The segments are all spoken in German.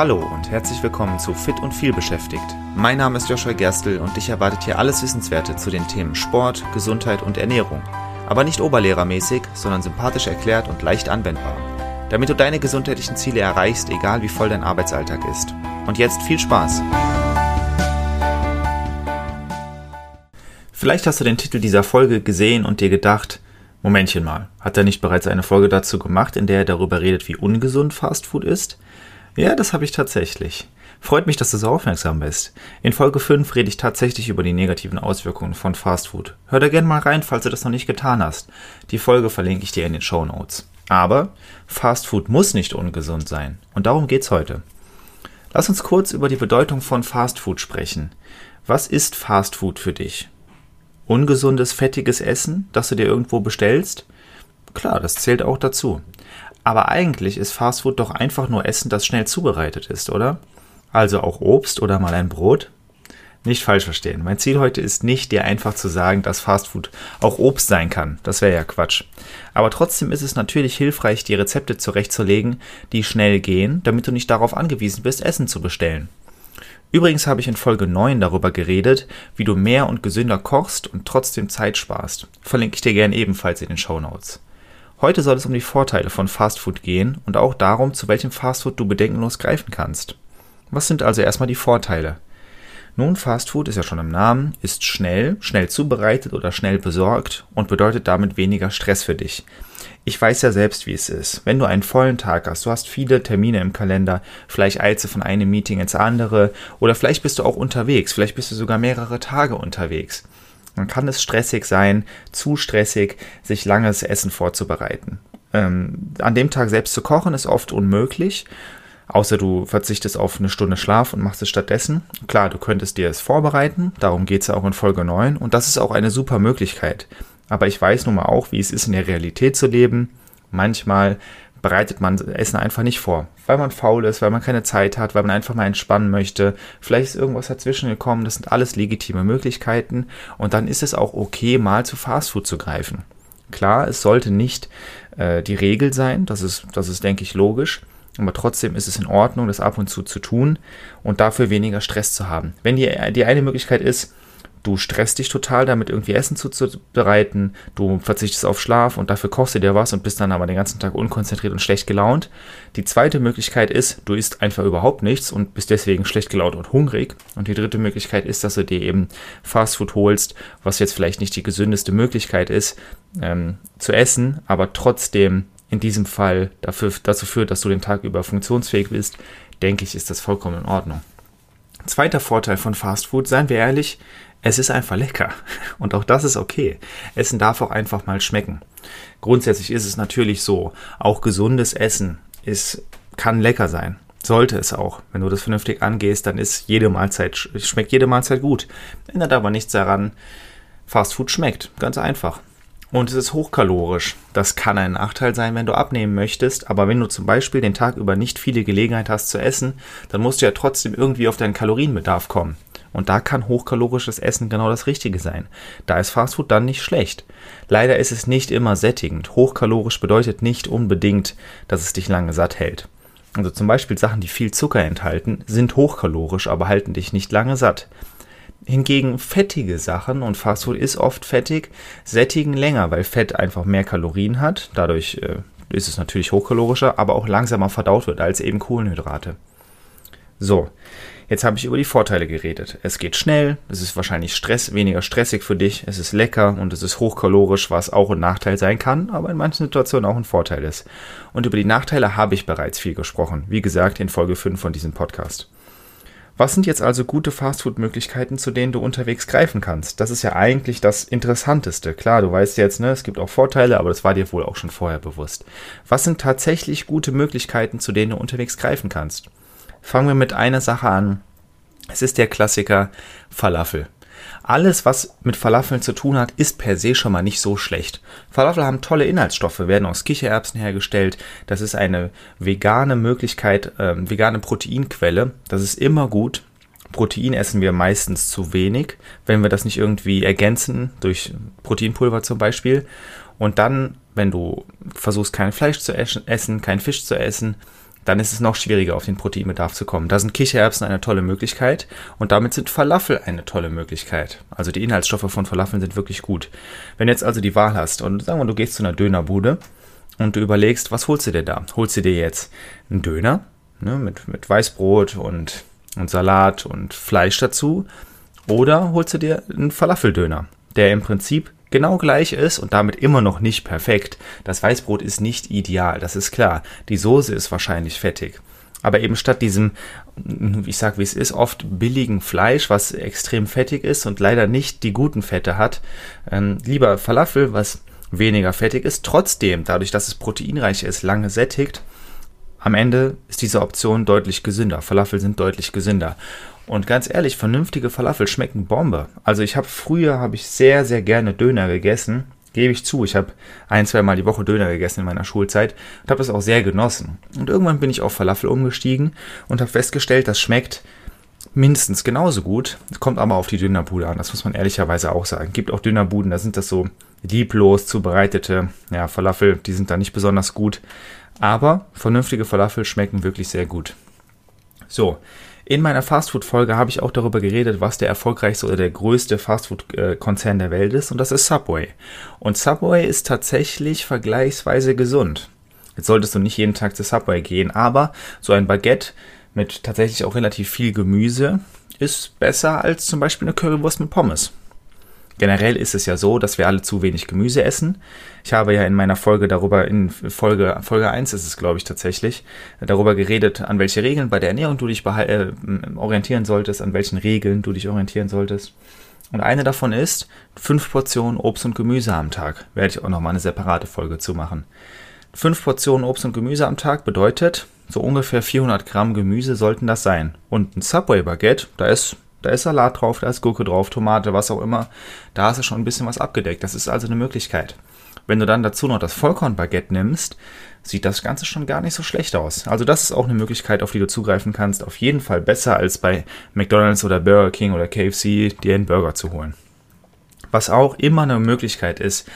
Hallo und herzlich willkommen zu Fit und viel beschäftigt. Mein Name ist Joshua Gerstl und dich erwartet hier alles Wissenswerte zu den Themen Sport, Gesundheit und Ernährung. Aber nicht oberlehrermäßig, sondern sympathisch erklärt und leicht anwendbar. Damit du deine gesundheitlichen Ziele erreichst, egal wie voll dein Arbeitsalltag ist. Und jetzt viel Spaß! Vielleicht hast du den Titel dieser Folge gesehen und dir gedacht, Momentchen mal, hat er nicht bereits eine Folge dazu gemacht, in der er darüber redet, wie ungesund Fastfood ist? Ja, das habe ich tatsächlich. Freut mich, dass du so aufmerksam bist. In Folge 5 rede ich tatsächlich über die negativen Auswirkungen von Fastfood. Hör da gerne mal rein, falls du das noch nicht getan hast. Die Folge verlinke ich dir in den Show Notes. Aber Fastfood muss nicht ungesund sein. Und darum geht's heute. Lass uns kurz über die Bedeutung von Fastfood sprechen. Was ist Fastfood für dich? Ungesundes, fettiges Essen, das du dir irgendwo bestellst? Klar, das zählt auch dazu. Aber eigentlich ist Fastfood doch einfach nur Essen, das schnell zubereitet ist, oder? Also auch Obst oder mal ein Brot? Nicht falsch verstehen. Mein Ziel heute ist nicht, dir einfach zu sagen, dass Fastfood auch Obst sein kann. Das wäre ja Quatsch. Aber trotzdem ist es natürlich hilfreich, die Rezepte zurechtzulegen, die schnell gehen, damit du nicht darauf angewiesen bist, Essen zu bestellen. Übrigens habe ich in Folge 9 darüber geredet, wie du mehr und gesünder kochst und trotzdem Zeit sparst. Verlinke ich dir gerne ebenfalls in den Show Notes. Heute soll es um die Vorteile von Fastfood gehen und auch darum, zu welchem Fastfood du bedenkenlos greifen kannst. Was sind also erstmal die Vorteile? Nun, Fastfood ist ja schon im Namen, ist schnell, schnell zubereitet oder schnell besorgt und bedeutet damit weniger Stress für dich. Ich weiß ja selbst, wie es ist. Wenn du einen vollen Tag hast, du hast viele Termine im Kalender, vielleicht eilst du von einem Meeting ins andere oder vielleicht bist du auch unterwegs, vielleicht bist du sogar mehrere Tage unterwegs dann kann es stressig sein, zu stressig, sich langes Essen vorzubereiten. Ähm, an dem Tag selbst zu kochen ist oft unmöglich, außer du verzichtest auf eine Stunde Schlaf und machst es stattdessen. Klar, du könntest dir es vorbereiten, darum geht es ja auch in Folge 9 und das ist auch eine super Möglichkeit. Aber ich weiß nun mal auch, wie es ist, in der Realität zu leben. Manchmal bereitet man Essen einfach nicht vor, weil man faul ist, weil man keine Zeit hat, weil man einfach mal entspannen möchte. Vielleicht ist irgendwas dazwischen gekommen, das sind alles legitime Möglichkeiten und dann ist es auch okay, mal zu Fastfood zu greifen. Klar, es sollte nicht äh, die Regel sein, das ist, das ist, denke ich, logisch. Aber trotzdem ist es in Ordnung, das ab und zu zu tun und dafür weniger Stress zu haben. Wenn die, die eine Möglichkeit ist, du stresst dich total damit, irgendwie Essen zuzubereiten, du verzichtest auf Schlaf und dafür kochst du dir was und bist dann aber den ganzen Tag unkonzentriert und schlecht gelaunt. Die zweite Möglichkeit ist, du isst einfach überhaupt nichts und bist deswegen schlecht gelaunt und hungrig. Und die dritte Möglichkeit ist, dass du dir eben Fastfood holst, was jetzt vielleicht nicht die gesündeste Möglichkeit ist, ähm, zu essen, aber trotzdem in diesem Fall dafür, dazu führt, dass du den Tag über funktionsfähig bist, denke ich, ist das vollkommen in Ordnung. Zweiter Vorteil von Fastfood, seien wir ehrlich, es ist einfach lecker. Und auch das ist okay. Essen darf auch einfach mal schmecken. Grundsätzlich ist es natürlich so, auch gesundes Essen ist, kann lecker sein. Sollte es auch. Wenn du das vernünftig angehst, dann ist jede Mahlzeit, schmeckt jede Mahlzeit gut. Ändert aber nichts daran, Fast Food schmeckt. Ganz einfach. Und es ist hochkalorisch. Das kann ein Nachteil sein, wenn du abnehmen möchtest. Aber wenn du zum Beispiel den Tag über nicht viele Gelegenheit hast zu essen, dann musst du ja trotzdem irgendwie auf deinen Kalorienbedarf kommen. Und da kann hochkalorisches Essen genau das Richtige sein. Da ist Fastfood dann nicht schlecht. Leider ist es nicht immer sättigend. Hochkalorisch bedeutet nicht unbedingt, dass es dich lange satt hält. Also zum Beispiel Sachen, die viel Zucker enthalten, sind hochkalorisch, aber halten dich nicht lange satt. Hingegen fettige Sachen, und Fastfood ist oft fettig, sättigen länger, weil Fett einfach mehr Kalorien hat. Dadurch äh, ist es natürlich hochkalorischer, aber auch langsamer verdaut wird als eben Kohlenhydrate. So, Jetzt habe ich über die Vorteile geredet. Es geht schnell, es ist wahrscheinlich Stress, weniger stressig für dich, es ist lecker und es ist hochkalorisch, was auch ein Nachteil sein kann, aber in manchen Situationen auch ein Vorteil ist. Und über die Nachteile habe ich bereits viel gesprochen, wie gesagt in Folge 5 von diesem Podcast. Was sind jetzt also gute Fastfood-Möglichkeiten, zu denen du unterwegs greifen kannst? Das ist ja eigentlich das Interessanteste. Klar, du weißt jetzt, ne, es gibt auch Vorteile, aber das war dir wohl auch schon vorher bewusst. Was sind tatsächlich gute Möglichkeiten, zu denen du unterwegs greifen kannst? Fangen wir mit einer Sache an. Es ist der Klassiker Falafel. Alles, was mit Falafeln zu tun hat, ist per se schon mal nicht so schlecht. Falafel haben tolle Inhaltsstoffe, werden aus Kichererbsen hergestellt. Das ist eine vegane Möglichkeit, äh, vegane Proteinquelle. Das ist immer gut. Protein essen wir meistens zu wenig, wenn wir das nicht irgendwie ergänzen, durch Proteinpulver zum Beispiel. Und dann, wenn du versuchst, kein Fleisch zu essen, kein Fisch zu essen, dann ist es noch schwieriger, auf den Proteinbedarf zu kommen. Da sind Kichererbsen eine tolle Möglichkeit und damit sind Falafel eine tolle Möglichkeit. Also die Inhaltsstoffe von Falafeln sind wirklich gut. Wenn jetzt also die Wahl hast und sagen wir, du gehst zu einer Dönerbude und du überlegst, was holst du dir da? Holst du dir jetzt einen Döner ne, mit, mit Weißbrot und, und Salat und Fleisch dazu oder holst du dir einen Falafeldöner, der im Prinzip genau gleich ist und damit immer noch nicht perfekt. Das Weißbrot ist nicht ideal, das ist klar. Die Soße ist wahrscheinlich fettig. Aber eben statt diesem, ich sag wie es ist, oft billigen Fleisch, was extrem fettig ist und leider nicht die guten Fette hat, ähm, lieber Falafel, was weniger fettig ist, trotzdem, dadurch, dass es proteinreich ist, lange sättigt. Am Ende ist diese Option deutlich gesünder. Falafel sind deutlich gesünder. Und ganz ehrlich, vernünftige Falafel schmecken Bombe. Also ich habe früher habe ich sehr sehr gerne Döner gegessen, gebe ich zu. Ich habe ein zwei Mal die Woche Döner gegessen in meiner Schulzeit und habe das auch sehr genossen. Und irgendwann bin ich auf Falafel umgestiegen und habe festgestellt, das schmeckt mindestens genauso gut. Kommt aber auf die Dönerbude an. Das muss man ehrlicherweise auch sagen. Gibt auch Dönerbuden, da sind das so lieblos zubereitete ja, Falafel. Die sind da nicht besonders gut. Aber vernünftige Falafel schmecken wirklich sehr gut. So, in meiner Fastfood-Folge habe ich auch darüber geredet, was der erfolgreichste oder der größte Fastfood-Konzern der Welt ist, und das ist Subway. Und Subway ist tatsächlich vergleichsweise gesund. Jetzt solltest du nicht jeden Tag zu Subway gehen, aber so ein Baguette mit tatsächlich auch relativ viel Gemüse ist besser als zum Beispiel eine Currywurst mit Pommes. Generell ist es ja so, dass wir alle zu wenig Gemüse essen. Ich habe ja in meiner Folge darüber, in Folge, Folge 1 ist es, glaube ich, tatsächlich, darüber geredet, an welche Regeln bei der Ernährung du dich äh, orientieren solltest, an welchen Regeln du dich orientieren solltest. Und eine davon ist, fünf Portionen Obst und Gemüse am Tag. Werde ich auch nochmal eine separate Folge zu machen. Fünf Portionen Obst und Gemüse am Tag bedeutet, so ungefähr 400 Gramm Gemüse sollten das sein. Und ein Subway Baguette, da ist da ist Salat drauf, da ist Gurke drauf, Tomate, was auch immer. Da hast du schon ein bisschen was abgedeckt. Das ist also eine Möglichkeit. Wenn du dann dazu noch das Vollkornbaguette nimmst, sieht das Ganze schon gar nicht so schlecht aus. Also das ist auch eine Möglichkeit, auf die du zugreifen kannst. Auf jeden Fall besser als bei McDonald's oder Burger King oder KFC dir einen Burger zu holen. Was auch immer eine Möglichkeit ist,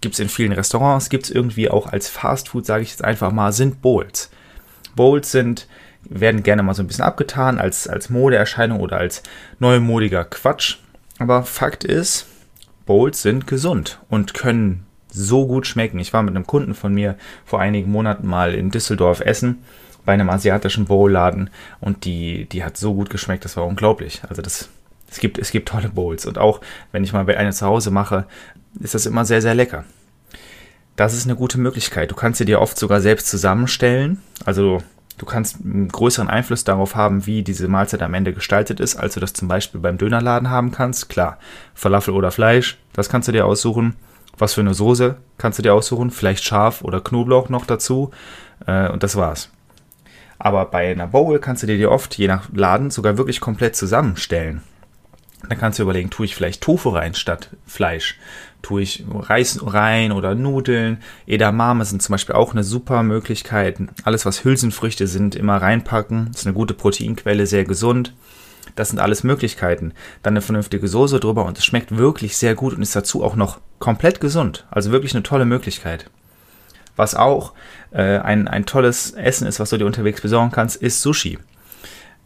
gibt es in vielen Restaurants, gibt es irgendwie auch als Fastfood, sage ich jetzt einfach mal, sind Bowls. Bowls sind werden gerne mal so ein bisschen abgetan als, als Modeerscheinung oder als neumodiger Quatsch. Aber Fakt ist, Bowls sind gesund und können so gut schmecken. Ich war mit einem Kunden von mir vor einigen Monaten mal in Düsseldorf essen bei einem asiatischen Bowlladen und die, die hat so gut geschmeckt, das war unglaublich. Also das, es gibt, es gibt tolle Bowls und auch wenn ich mal eine zu Hause mache, ist das immer sehr, sehr lecker. Das ist eine gute Möglichkeit. Du kannst sie dir oft sogar selbst zusammenstellen. Also Du kannst einen größeren Einfluss darauf haben, wie diese Mahlzeit am Ende gestaltet ist, als du das zum Beispiel beim Dönerladen haben kannst. Klar, Falafel oder Fleisch, das kannst du dir aussuchen. Was für eine Soße kannst du dir aussuchen. Vielleicht scharf oder Knoblauch noch dazu. Äh, und das war's. Aber bei einer Bowl kannst du dir die oft, je nach Laden, sogar wirklich komplett zusammenstellen. Dann kannst du überlegen, tue ich vielleicht Tofu rein statt Fleisch? Tue ich Reis rein oder Nudeln? Edamame sind zum Beispiel auch eine super Möglichkeit. Alles, was Hülsenfrüchte sind, immer reinpacken. Ist eine gute Proteinquelle, sehr gesund. Das sind alles Möglichkeiten. Dann eine vernünftige Soße drüber und es schmeckt wirklich sehr gut und ist dazu auch noch komplett gesund. Also wirklich eine tolle Möglichkeit. Was auch äh, ein, ein tolles Essen ist, was du dir unterwegs besorgen kannst, ist Sushi.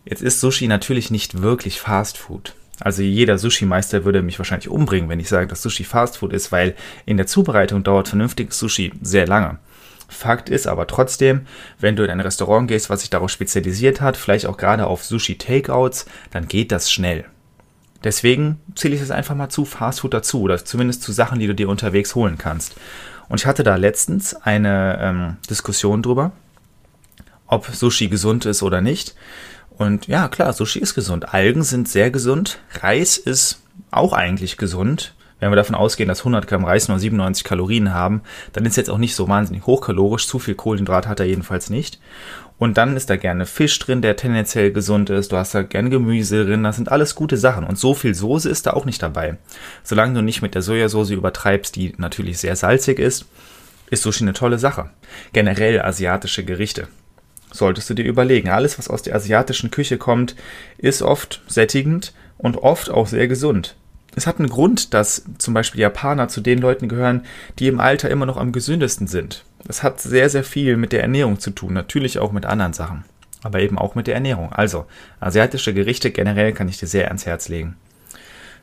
Jetzt ist Sushi natürlich nicht wirklich Fast Food. Also jeder Sushi-Meister würde mich wahrscheinlich umbringen, wenn ich sage, dass Sushi Fastfood ist, weil in der Zubereitung dauert vernünftiges Sushi sehr lange. Fakt ist aber trotzdem, wenn du in ein Restaurant gehst, was sich darauf spezialisiert hat, vielleicht auch gerade auf Sushi-Takeouts, dann geht das schnell. Deswegen zähle ich es einfach mal zu Fastfood dazu oder zumindest zu Sachen, die du dir unterwegs holen kannst. Und ich hatte da letztens eine ähm, Diskussion drüber, ob Sushi gesund ist oder nicht. Und ja, klar, Sushi ist gesund. Algen sind sehr gesund. Reis ist auch eigentlich gesund. Wenn wir davon ausgehen, dass 100 Gramm Reis nur 97 Kalorien haben, dann ist jetzt auch nicht so wahnsinnig hochkalorisch. Zu viel Kohlenhydrat hat er jedenfalls nicht. Und dann ist da gerne Fisch drin, der tendenziell gesund ist. Du hast da gerne Gemüse drin. Das sind alles gute Sachen. Und so viel Soße ist da auch nicht dabei. Solange du nicht mit der Sojasauce übertreibst, die natürlich sehr salzig ist, ist Sushi eine tolle Sache. Generell asiatische Gerichte solltest du dir überlegen. Alles, was aus der asiatischen Küche kommt, ist oft sättigend und oft auch sehr gesund. es hat einen Grund, dass zum Beispiel Japaner zu den Leuten gehören, die im Alter immer noch am gesündesten sind. Das hat sehr, sehr viel mit der Ernährung zu tun, natürlich auch mit anderen Sachen, aber eben auch mit der Ernährung. Also, asiatische Gerichte generell kann ich dir sehr ans Herz legen.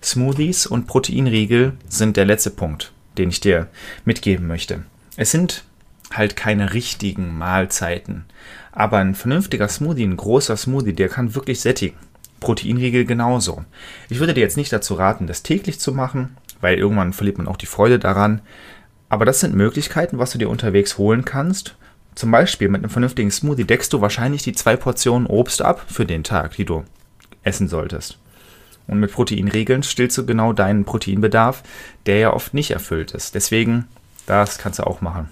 Smoothies und Proteinriegel sind der letzte Punkt, den ich dir mitgeben möchte. Es sind halt keine richtigen Mahlzeiten, aber ein vernünftiger Smoothie, ein großer Smoothie, der kann wirklich sättigen. Proteinriegel genauso. Ich würde dir jetzt nicht dazu raten, das täglich zu machen, weil irgendwann verliert man auch die Freude daran. Aber das sind Möglichkeiten, was du dir unterwegs holen kannst. Zum Beispiel mit einem vernünftigen Smoothie deckst du wahrscheinlich die zwei Portionen Obst ab für den Tag, die du essen solltest. Und mit Proteinregeln stillst du genau deinen Proteinbedarf, der ja oft nicht erfüllt ist. Deswegen, das kannst du auch machen.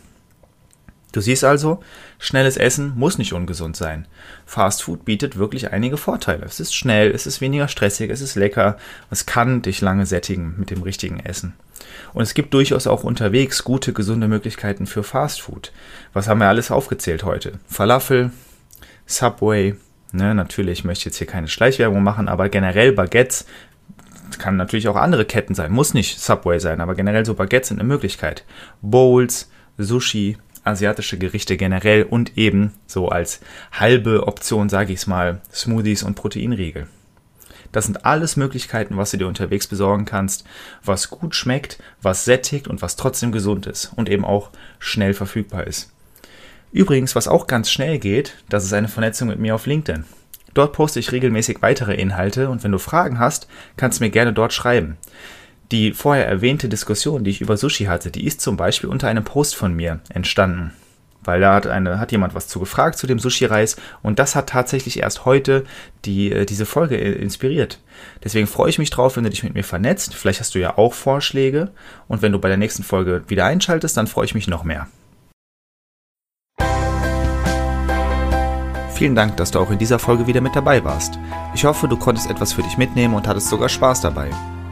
Du siehst also, schnelles Essen muss nicht ungesund sein. Fast Food bietet wirklich einige Vorteile. Es ist schnell, es ist weniger stressig, es ist lecker, es kann dich lange sättigen mit dem richtigen Essen. Und es gibt durchaus auch unterwegs gute, gesunde Möglichkeiten für Fast Food. Was haben wir alles aufgezählt heute? Falafel, Subway, ne, natürlich möchte ich jetzt hier keine Schleichwerbung machen, aber generell Baguettes, kann natürlich auch andere Ketten sein, muss nicht Subway sein, aber generell so Baguettes sind eine Möglichkeit. Bowls, Sushi, asiatische Gerichte generell und eben so als halbe Option, sage ich es mal, Smoothies und Proteinriegel. Das sind alles Möglichkeiten, was du dir unterwegs besorgen kannst, was gut schmeckt, was sättigt und was trotzdem gesund ist und eben auch schnell verfügbar ist. Übrigens, was auch ganz schnell geht, das ist eine Vernetzung mit mir auf LinkedIn. Dort poste ich regelmäßig weitere Inhalte und wenn du Fragen hast, kannst du mir gerne dort schreiben. Die vorher erwähnte Diskussion, die ich über Sushi hatte, die ist zum Beispiel unter einem Post von mir entstanden. Weil da hat, eine, hat jemand was zu gefragt zu dem Sushi-Reis und das hat tatsächlich erst heute die, äh, diese Folge inspiriert. Deswegen freue ich mich drauf, wenn du dich mit mir vernetzt. Vielleicht hast du ja auch Vorschläge und wenn du bei der nächsten Folge wieder einschaltest, dann freue ich mich noch mehr. Vielen Dank, dass du auch in dieser Folge wieder mit dabei warst. Ich hoffe, du konntest etwas für dich mitnehmen und hattest sogar Spaß dabei.